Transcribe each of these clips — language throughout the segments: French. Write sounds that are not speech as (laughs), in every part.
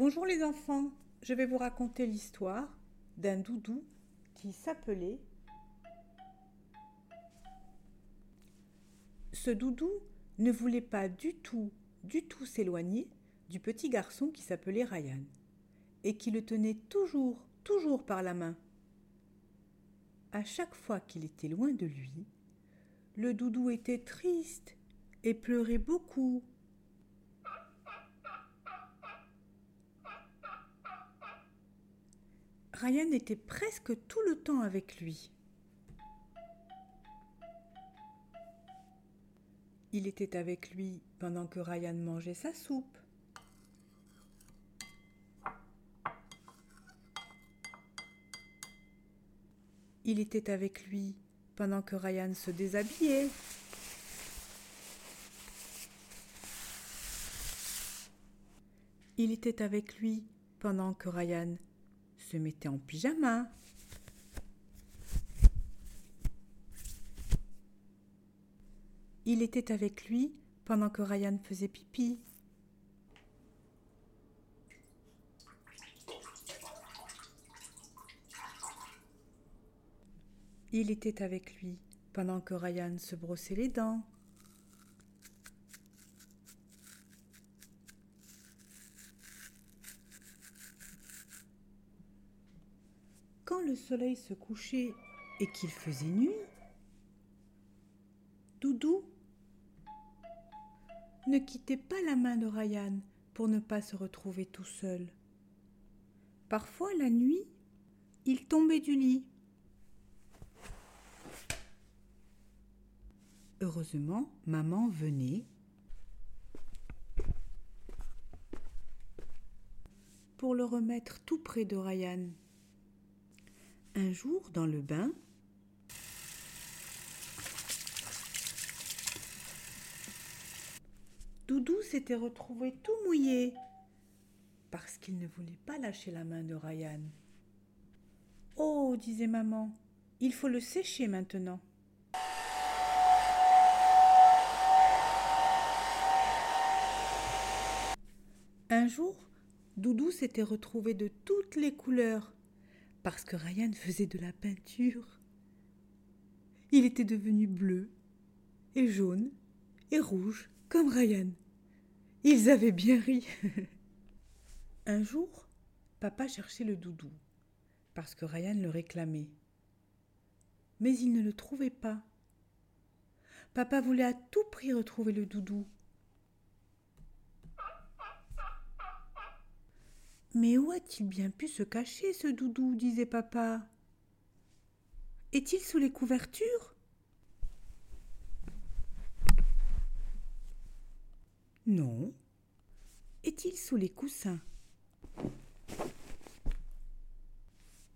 Bonjour les enfants, je vais vous raconter l'histoire d'un doudou qui s'appelait... Ce doudou ne voulait pas du tout, du tout s'éloigner du petit garçon qui s'appelait Ryan et qui le tenait toujours, toujours par la main. À chaque fois qu'il était loin de lui, le doudou était triste et pleurait beaucoup. Ryan était presque tout le temps avec lui. Il était avec lui pendant que Ryan mangeait sa soupe. Il était avec lui pendant que Ryan se déshabillait. Il était avec lui pendant que Ryan se mettait en pyjama. Il était avec lui pendant que Ryan faisait pipi. Il était avec lui pendant que Ryan se brossait les dents. Quand le soleil se couchait et qu'il faisait nuit, Doudou ne quittait pas la main de Ryan pour ne pas se retrouver tout seul. Parfois, la nuit, il tombait du lit. Heureusement, maman venait pour le remettre tout près de Ryan. Un jour, dans le bain, Doudou s'était retrouvé tout mouillé parce qu'il ne voulait pas lâcher la main de Ryan. Oh, disait maman, il faut le sécher maintenant. Un jour, Doudou s'était retrouvé de toutes les couleurs parce que Ryan faisait de la peinture. Il était devenu bleu et jaune et rouge comme Ryan. Ils avaient bien ri. (laughs) Un jour, papa cherchait le doudou parce que Ryan le réclamait. Mais il ne le trouvait pas. Papa voulait à tout prix retrouver le doudou Mais où a-t-il bien pu se cacher, ce doudou disait papa? Est-il sous les couvertures? Non. Est-il sous les coussins?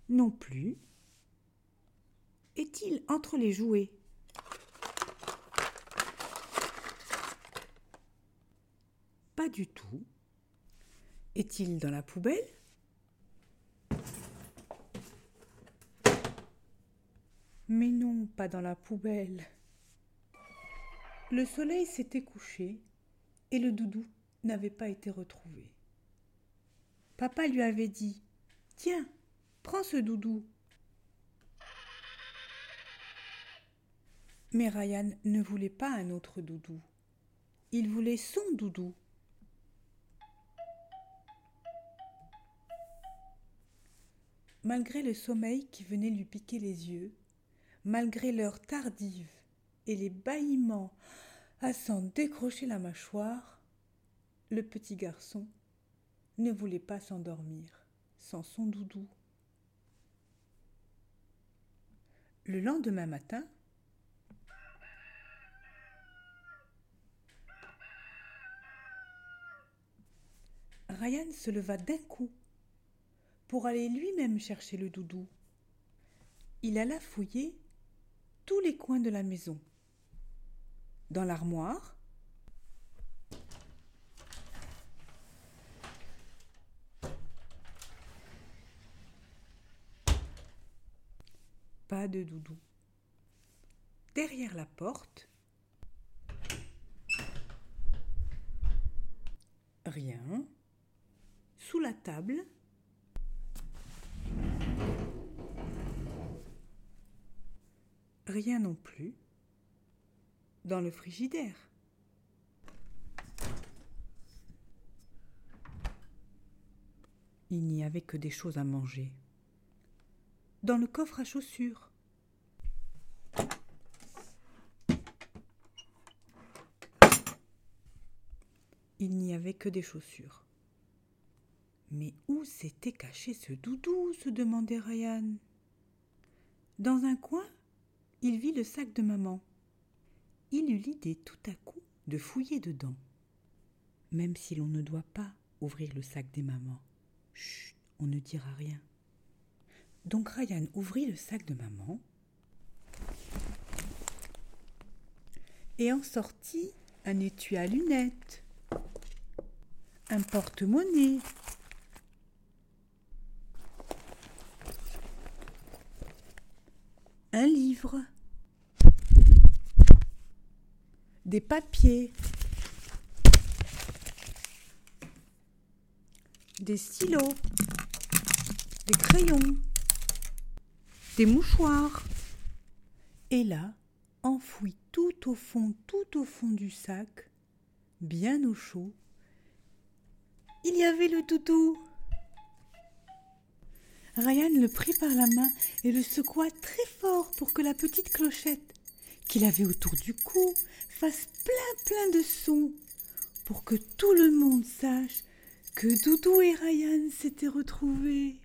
Non plus. Est-il entre les jouets? Pas du tout. Est-il dans la poubelle? Mais non, pas dans la poubelle. Le soleil s'était couché et le doudou n'avait pas été retrouvé. Papa lui avait dit Tiens, prends ce doudou. Mais Ryan ne voulait pas un autre doudou. Il voulait son doudou. Malgré le sommeil qui venait lui piquer les yeux, malgré l'heure tardive et les bâillements à s'en décrocher la mâchoire, le petit garçon ne voulait pas s'endormir sans son doudou. Le lendemain matin, Ryan se leva d'un coup pour aller lui-même chercher le doudou. Il alla fouiller tous les coins de la maison. Dans l'armoire, pas de doudou. Derrière la porte, rien. sous la table. Rien non plus dans le frigidaire. Il n'y avait que des choses à manger. Dans le coffre à chaussures. Il n'y avait que des chaussures. Mais où s'était caché ce doudou se demandait Ryan. Dans un coin, il vit le sac de maman. Il eut l'idée tout à coup de fouiller dedans, même si l'on ne doit pas ouvrir le sac des mamans. Chut, on ne dira rien. Donc Ryan ouvrit le sac de maman et en sortit un étui à lunettes, un porte-monnaie, un livre, des papiers, des stylos, des crayons, des mouchoirs. Et là, enfoui tout au fond, tout au fond du sac, bien au chaud, il y avait le doudou. Ryan le prit par la main et le secoua très fort pour que la petite clochette qu'il avait autour du cou fasse plein plein de sons, pour que tout le monde sache que Doudou et Ryan s'étaient retrouvés.